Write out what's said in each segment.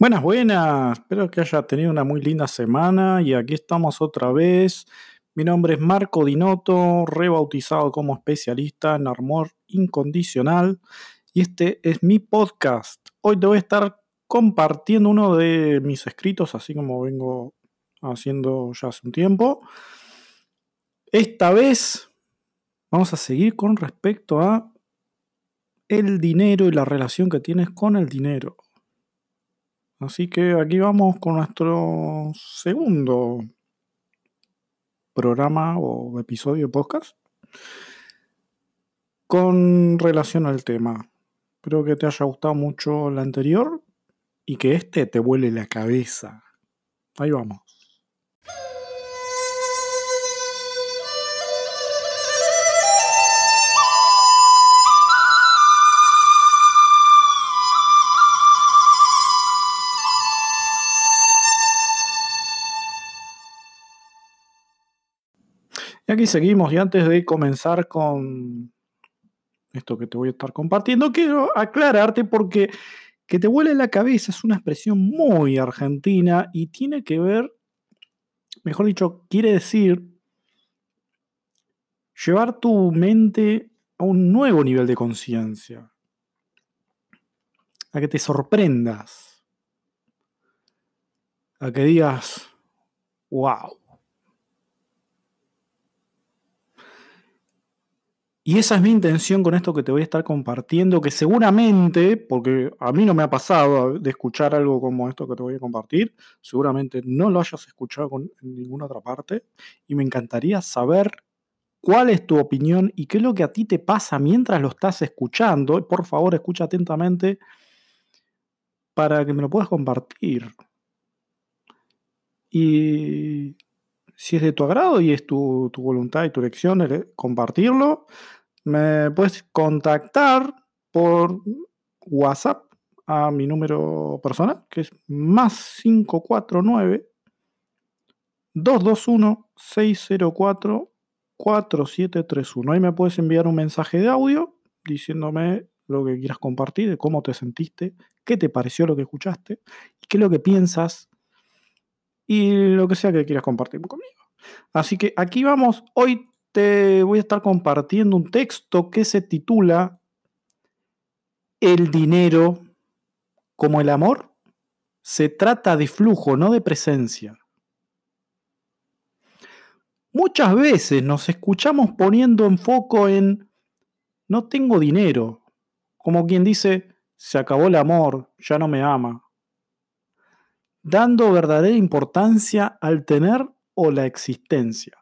Buenas, buenas. Espero que haya tenido una muy linda semana y aquí estamos otra vez. Mi nombre es Marco Dinotto, rebautizado como especialista en armor incondicional y este es mi podcast. Hoy te voy a estar compartiendo uno de mis escritos, así como vengo haciendo ya hace un tiempo. Esta vez vamos a seguir con respecto a el dinero y la relación que tienes con el dinero. Así que aquí vamos con nuestro segundo programa o episodio de podcast con relación al tema. Espero que te haya gustado mucho el anterior y que este te vuele la cabeza. Ahí vamos. Y aquí seguimos, y antes de comenzar con esto que te voy a estar compartiendo, quiero aclararte porque que te huele la cabeza es una expresión muy argentina y tiene que ver, mejor dicho, quiere decir llevar tu mente a un nuevo nivel de conciencia, a que te sorprendas, a que digas, wow, Y esa es mi intención con esto que te voy a estar compartiendo, que seguramente, porque a mí no me ha pasado de escuchar algo como esto que te voy a compartir, seguramente no lo hayas escuchado en ninguna otra parte, y me encantaría saber cuál es tu opinión y qué es lo que a ti te pasa mientras lo estás escuchando. Por favor, escucha atentamente para que me lo puedas compartir. Y si es de tu agrado y es tu, tu voluntad y tu elección compartirlo, me puedes contactar por WhatsApp a mi número personal, que es más 549 221 604 4731. Ahí me puedes enviar un mensaje de audio diciéndome lo que quieras compartir, de cómo te sentiste, qué te pareció lo que escuchaste, qué es lo que piensas y lo que sea que quieras compartir conmigo. Así que aquí vamos. Hoy te voy a estar compartiendo un texto que se titula El dinero como el amor se trata de flujo, no de presencia. Muchas veces nos escuchamos poniendo en foco en no tengo dinero, como quien dice, se acabó el amor, ya no me ama, dando verdadera importancia al tener o la existencia.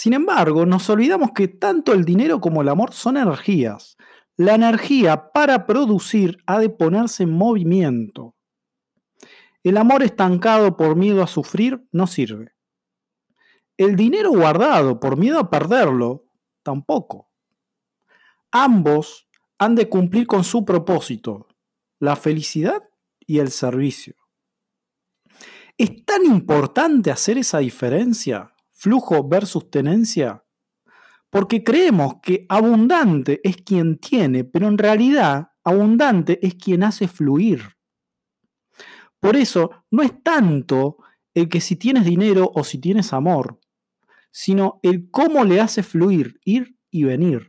Sin embargo, nos olvidamos que tanto el dinero como el amor son energías. La energía para producir ha de ponerse en movimiento. El amor estancado por miedo a sufrir no sirve. El dinero guardado por miedo a perderlo tampoco. Ambos han de cumplir con su propósito, la felicidad y el servicio. ¿Es tan importante hacer esa diferencia? Flujo versus tenencia? Porque creemos que abundante es quien tiene, pero en realidad abundante es quien hace fluir. Por eso no es tanto el que si tienes dinero o si tienes amor, sino el cómo le hace fluir, ir y venir.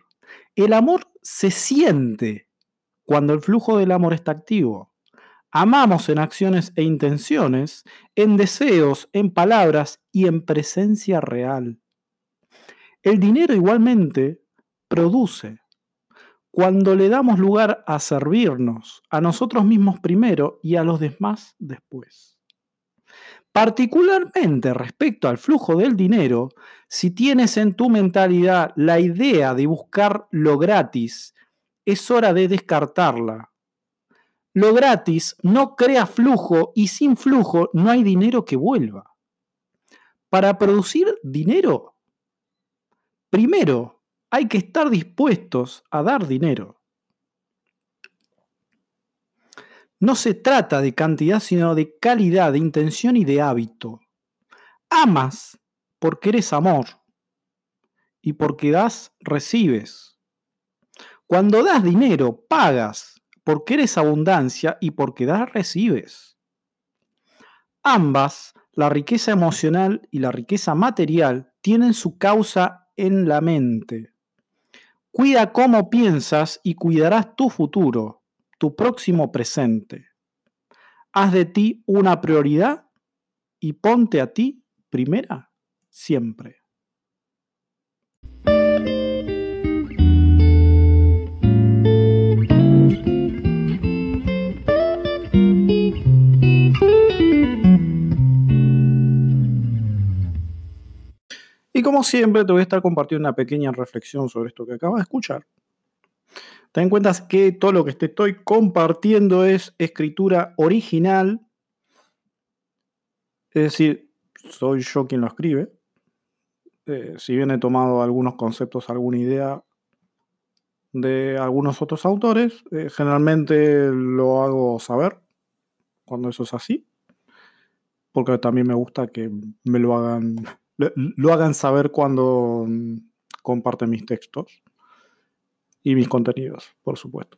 El amor se siente cuando el flujo del amor está activo. Amamos en acciones e intenciones, en deseos, en palabras y en presencia real. El dinero igualmente produce. Cuando le damos lugar a servirnos, a nosotros mismos primero y a los demás después. Particularmente respecto al flujo del dinero, si tienes en tu mentalidad la idea de buscar lo gratis, es hora de descartarla lo gratis no crea flujo y sin flujo no hay dinero que vuelva. Para producir dinero, primero hay que estar dispuestos a dar dinero. No se trata de cantidad, sino de calidad, de intención y de hábito. Amas porque eres amor y porque das, recibes. Cuando das dinero, pagas porque eres abundancia y porque das, recibes. Ambas, la riqueza emocional y la riqueza material, tienen su causa en la mente. Cuida cómo piensas y cuidarás tu futuro, tu próximo presente. Haz de ti una prioridad y ponte a ti primera siempre. Como siempre, te voy a estar compartiendo una pequeña reflexión sobre esto que acabas de escuchar. Ten en cuenta que todo lo que te estoy compartiendo es escritura original. Es decir, soy yo quien lo escribe. Eh, si bien he tomado algunos conceptos, alguna idea de algunos otros autores, eh, generalmente lo hago saber cuando eso es así. Porque también me gusta que me lo hagan lo, hagan saber cuando mm, comparten mis textos y mis contenidos, por supuesto.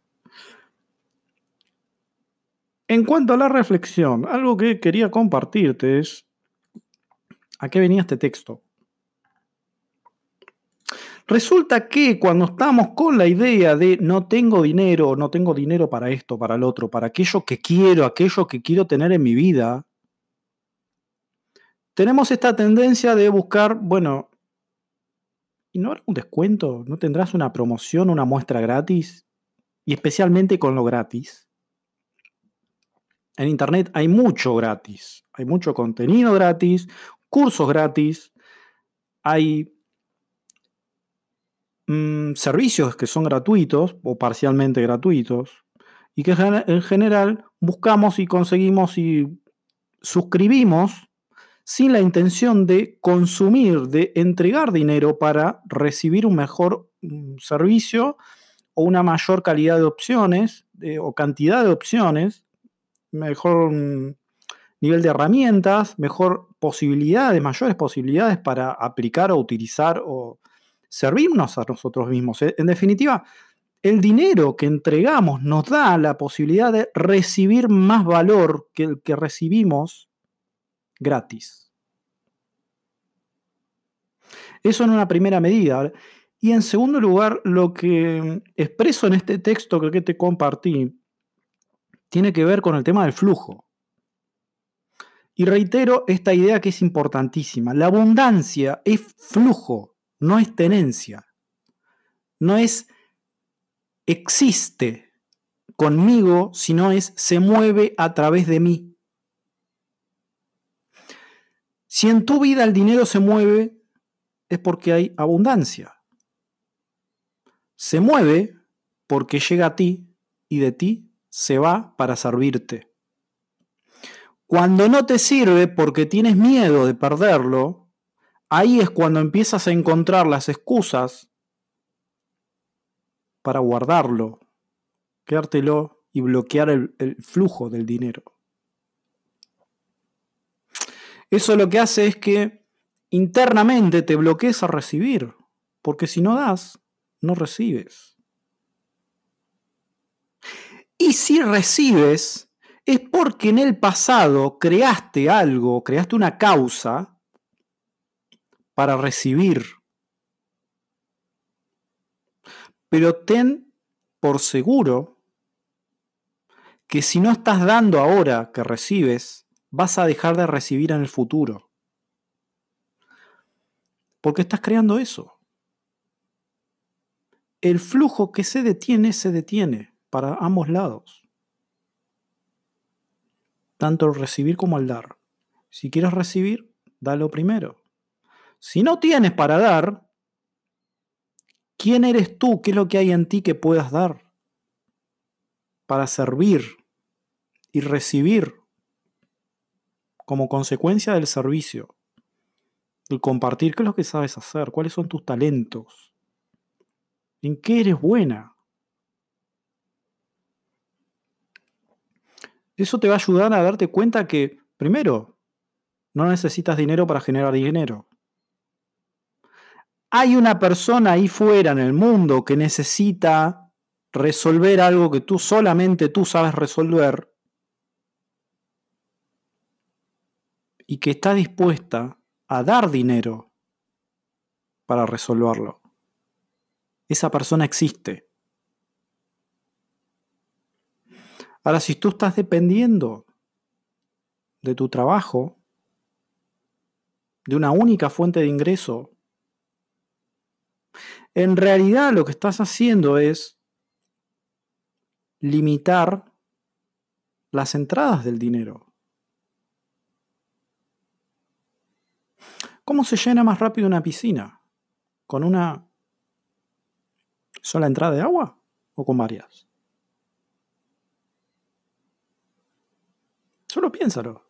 En cuanto a la reflexión, algo que quería compartirte es a qué venía este texto. Resulta que cuando estamos con la idea de no tengo dinero, no tengo dinero para esto, para el otro, para aquello que quiero, aquello que quiero tener en mi vida, tenemos esta tendencia de buscar, bueno, ¿y no habrá un descuento? ¿No tendrás una promoción, una muestra gratis? Y especialmente con lo gratis. En Internet hay mucho gratis, hay mucho contenido gratis, cursos gratis, hay mm, servicios que son gratuitos o parcialmente gratuitos y que en general buscamos y conseguimos y suscribimos sin la intención de consumir, de entregar dinero para recibir un mejor mm, servicio o una mayor calidad de opciones o cantidad de opciones, mejor mm, nivel de herramientas, mejor posibilidades, mayores posibilidades para aplicar o utilizar o servirnos a nosotros mismos. En definitiva, el dinero que entregamos nos da la posibilidad de recibir más valor que el que recibimos gratis. Eso en una primera medida. Y en segundo lugar, lo que expreso en este texto que te compartí tiene que ver con el tema del flujo. Y reitero esta idea que es importantísima. La abundancia es flujo, no es tenencia. No es existe conmigo, sino es se mueve a través de mí. Si en tu vida el dinero se mueve, es porque hay abundancia. Se mueve porque llega a ti y de ti se va para servirte. Cuando no te sirve porque tienes miedo de perderlo, ahí es cuando empiezas a encontrar las excusas para guardarlo, quedártelo y bloquear el, el flujo del dinero. Eso lo que hace es que internamente te bloquees a recibir, porque si no das, no recibes. Y si recibes, es porque en el pasado creaste algo, creaste una causa para recibir. Pero ten por seguro que si no estás dando ahora que recibes, vas a dejar de recibir en el futuro. Porque estás creando eso. El flujo que se detiene, se detiene para ambos lados. Tanto el recibir como el dar. Si quieres recibir, dalo primero. Si no tienes para dar, ¿quién eres tú? ¿Qué es lo que hay en ti que puedas dar? Para servir y recibir como consecuencia del servicio, el compartir qué es lo que sabes hacer, cuáles son tus talentos, en qué eres buena. Eso te va a ayudar a darte cuenta que, primero, no necesitas dinero para generar dinero. Hay una persona ahí fuera en el mundo que necesita resolver algo que tú solamente tú sabes resolver y que está dispuesta a dar dinero para resolverlo. Esa persona existe. Ahora, si tú estás dependiendo de tu trabajo, de una única fuente de ingreso, en realidad lo que estás haciendo es limitar las entradas del dinero. ¿Cómo se llena más rápido una piscina? ¿Con una sola entrada de agua o con varias? Solo piénsalo.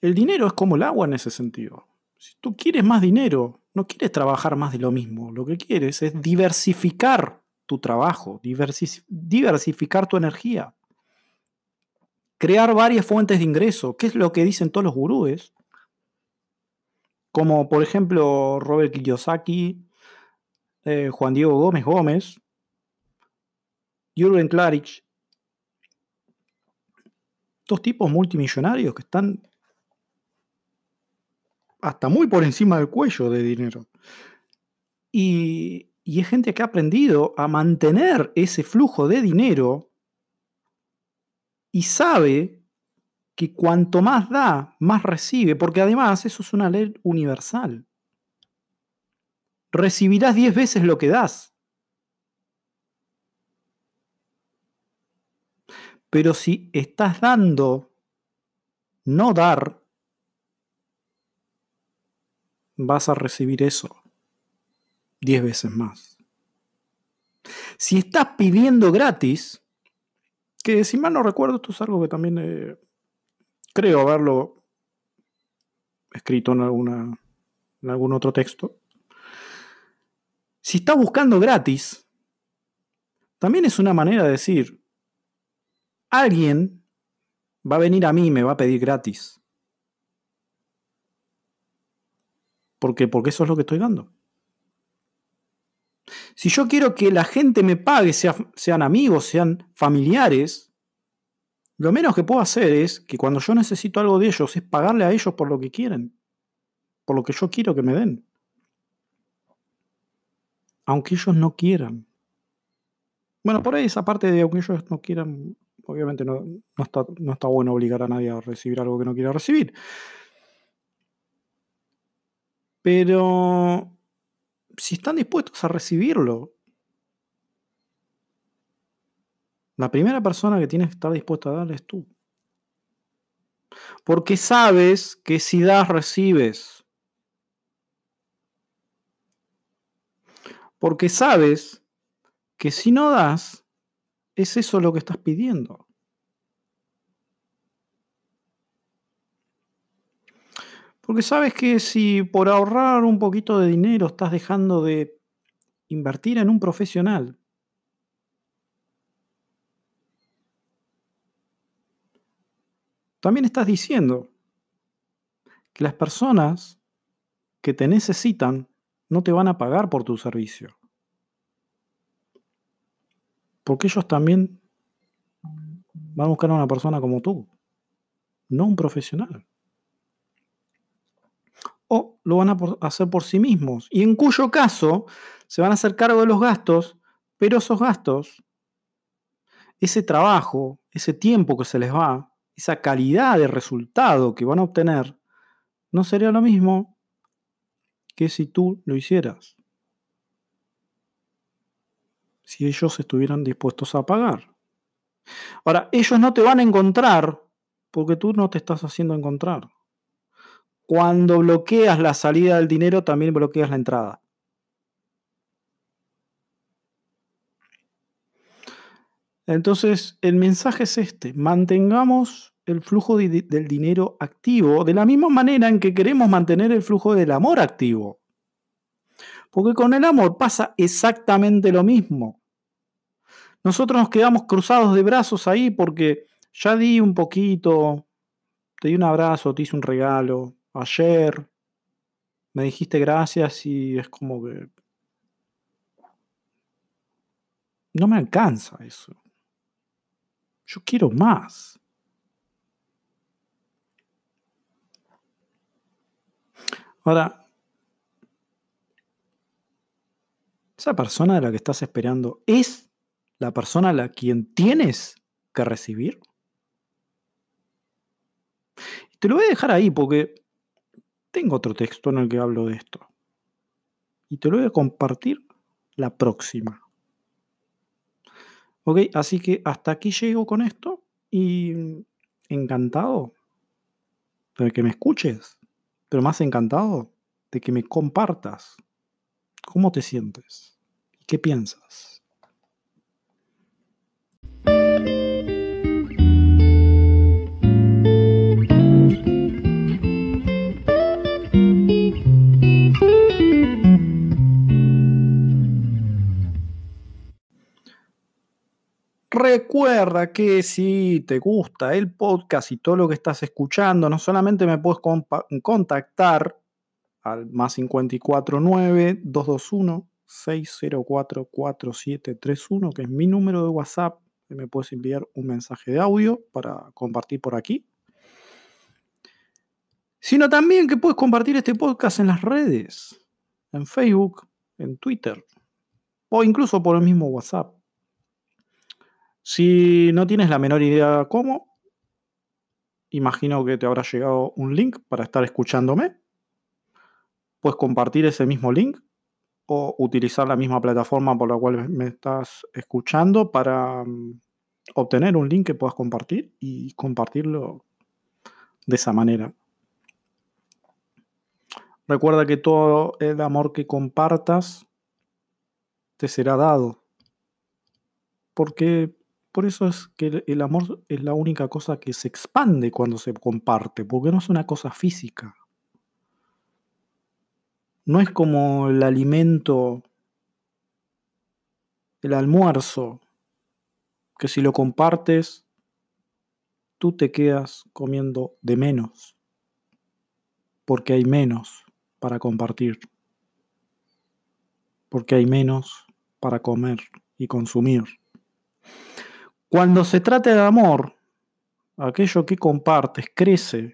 El dinero es como el agua en ese sentido. Si tú quieres más dinero, no quieres trabajar más de lo mismo. Lo que quieres es diversificar tu trabajo, diversificar tu energía, crear varias fuentes de ingreso, que es lo que dicen todos los gurúes, como por ejemplo Robert Kiyosaki, eh, Juan Diego Gómez Gómez, Jürgen Klarich, dos tipos multimillonarios que están hasta muy por encima del cuello de dinero. Y, y es gente que ha aprendido a mantener ese flujo de dinero y sabe que cuanto más da, más recibe, porque además eso es una ley universal. Recibirás diez veces lo que das. Pero si estás dando, no dar, vas a recibir eso diez veces más. Si estás pidiendo gratis, que si mal no recuerdo, esto es algo que también eh, creo haberlo escrito en, alguna, en algún otro texto. Si estás buscando gratis, también es una manera de decir, alguien va a venir a mí y me va a pedir gratis. ¿Por qué? Porque eso es lo que estoy dando. Si yo quiero que la gente me pague, sean amigos, sean familiares, lo menos que puedo hacer es que cuando yo necesito algo de ellos, es pagarle a ellos por lo que quieren, por lo que yo quiero que me den. Aunque ellos no quieran. Bueno, por ahí esa parte de aunque ellos no quieran, obviamente no, está, no está bueno obligar a nadie a recibir algo que no quiera recibir. Pero si están dispuestos a recibirlo, la primera persona que tienes que estar dispuesta a dar es tú. Porque sabes que si das, recibes. Porque sabes que si no das, es eso lo que estás pidiendo. Porque sabes que si por ahorrar un poquito de dinero estás dejando de invertir en un profesional, también estás diciendo que las personas que te necesitan no te van a pagar por tu servicio. Porque ellos también van a buscar a una persona como tú, no un profesional o lo van a hacer por sí mismos. Y en cuyo caso se van a hacer cargo de los gastos, pero esos gastos, ese trabajo, ese tiempo que se les va, esa calidad de resultado que van a obtener, no sería lo mismo que si tú lo hicieras. Si ellos estuvieran dispuestos a pagar. Ahora, ellos no te van a encontrar porque tú no te estás haciendo encontrar. Cuando bloqueas la salida del dinero, también bloqueas la entrada. Entonces, el mensaje es este, mantengamos el flujo del dinero activo de la misma manera en que queremos mantener el flujo del amor activo. Porque con el amor pasa exactamente lo mismo. Nosotros nos quedamos cruzados de brazos ahí porque ya di un poquito, te di un abrazo, te hice un regalo, ayer, me dijiste gracias y es como que... No me alcanza eso. Yo quiero más. Ahora, esa persona de la que estás esperando es la persona a la quien tienes que recibir. Te lo voy a dejar ahí porque tengo otro texto en el que hablo de esto. Y te lo voy a compartir la próxima. Ok, así que hasta aquí llego con esto y encantado de que me escuches, pero más encantado de que me compartas cómo te sientes y qué piensas. Recuerda que si te gusta el podcast y todo lo que estás escuchando, no solamente me puedes contactar al más 549 221 604 4731, que es mi número de WhatsApp, me puedes enviar un mensaje de audio para compartir por aquí. Sino también que puedes compartir este podcast en las redes, en Facebook, en Twitter o incluso por el mismo WhatsApp. Si no tienes la menor idea cómo, imagino que te habrá llegado un link para estar escuchándome. Puedes compartir ese mismo link o utilizar la misma plataforma por la cual me estás escuchando para mm, obtener un link que puedas compartir y compartirlo de esa manera. Recuerda que todo el amor que compartas te será dado. Porque por eso es que el amor es la única cosa que se expande cuando se comparte, porque no es una cosa física. No es como el alimento, el almuerzo, que si lo compartes, tú te quedas comiendo de menos, porque hay menos para compartir, porque hay menos para comer y consumir. Cuando se trata de amor, aquello que compartes crece.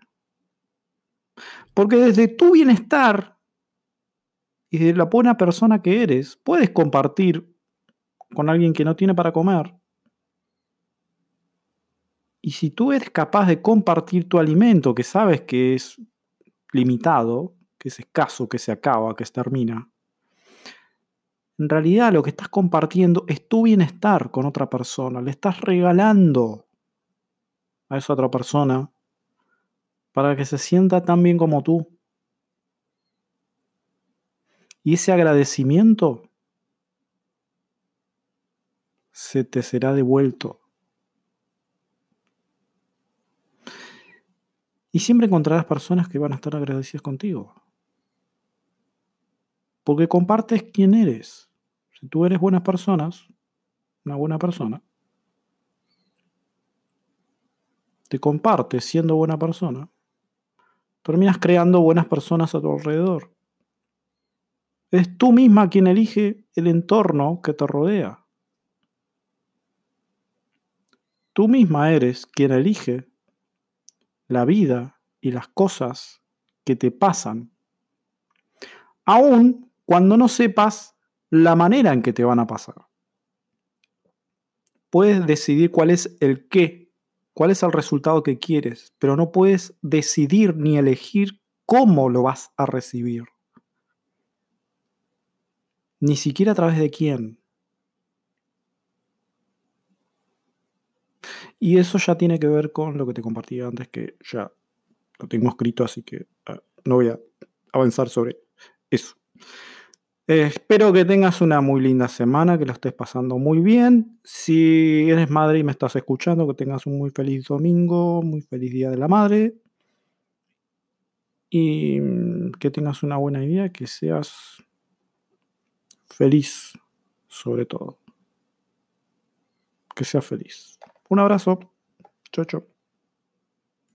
Porque desde tu bienestar y de la buena persona que eres, puedes compartir con alguien que no tiene para comer. Y si tú eres capaz de compartir tu alimento, que sabes que es limitado, que es escaso, que se acaba, que se termina, en realidad lo que estás compartiendo es tu bienestar con otra persona. Le estás regalando a esa otra persona para que se sienta tan bien como tú. Y ese agradecimiento se te será devuelto. Y siempre encontrarás personas que van a estar agradecidas contigo. Porque compartes quién eres. Si tú eres buenas personas, una buena persona, te compartes siendo buena persona, terminas creando buenas personas a tu alrededor. Es tú misma quien elige el entorno que te rodea. Tú misma eres quien elige la vida y las cosas que te pasan, aún cuando no sepas la manera en que te van a pasar. Puedes decidir cuál es el qué, cuál es el resultado que quieres, pero no puedes decidir ni elegir cómo lo vas a recibir. Ni siquiera a través de quién. Y eso ya tiene que ver con lo que te compartí antes, que ya lo tengo escrito, así que ah, no voy a avanzar sobre eso. Eh, espero que tengas una muy linda semana, que lo estés pasando muy bien. Si eres madre y me estás escuchando, que tengas un muy feliz domingo, muy feliz Día de la Madre. Y mm, que tengas una buena idea, que seas feliz sobre todo. Que seas feliz. Un abrazo. Chau, chau.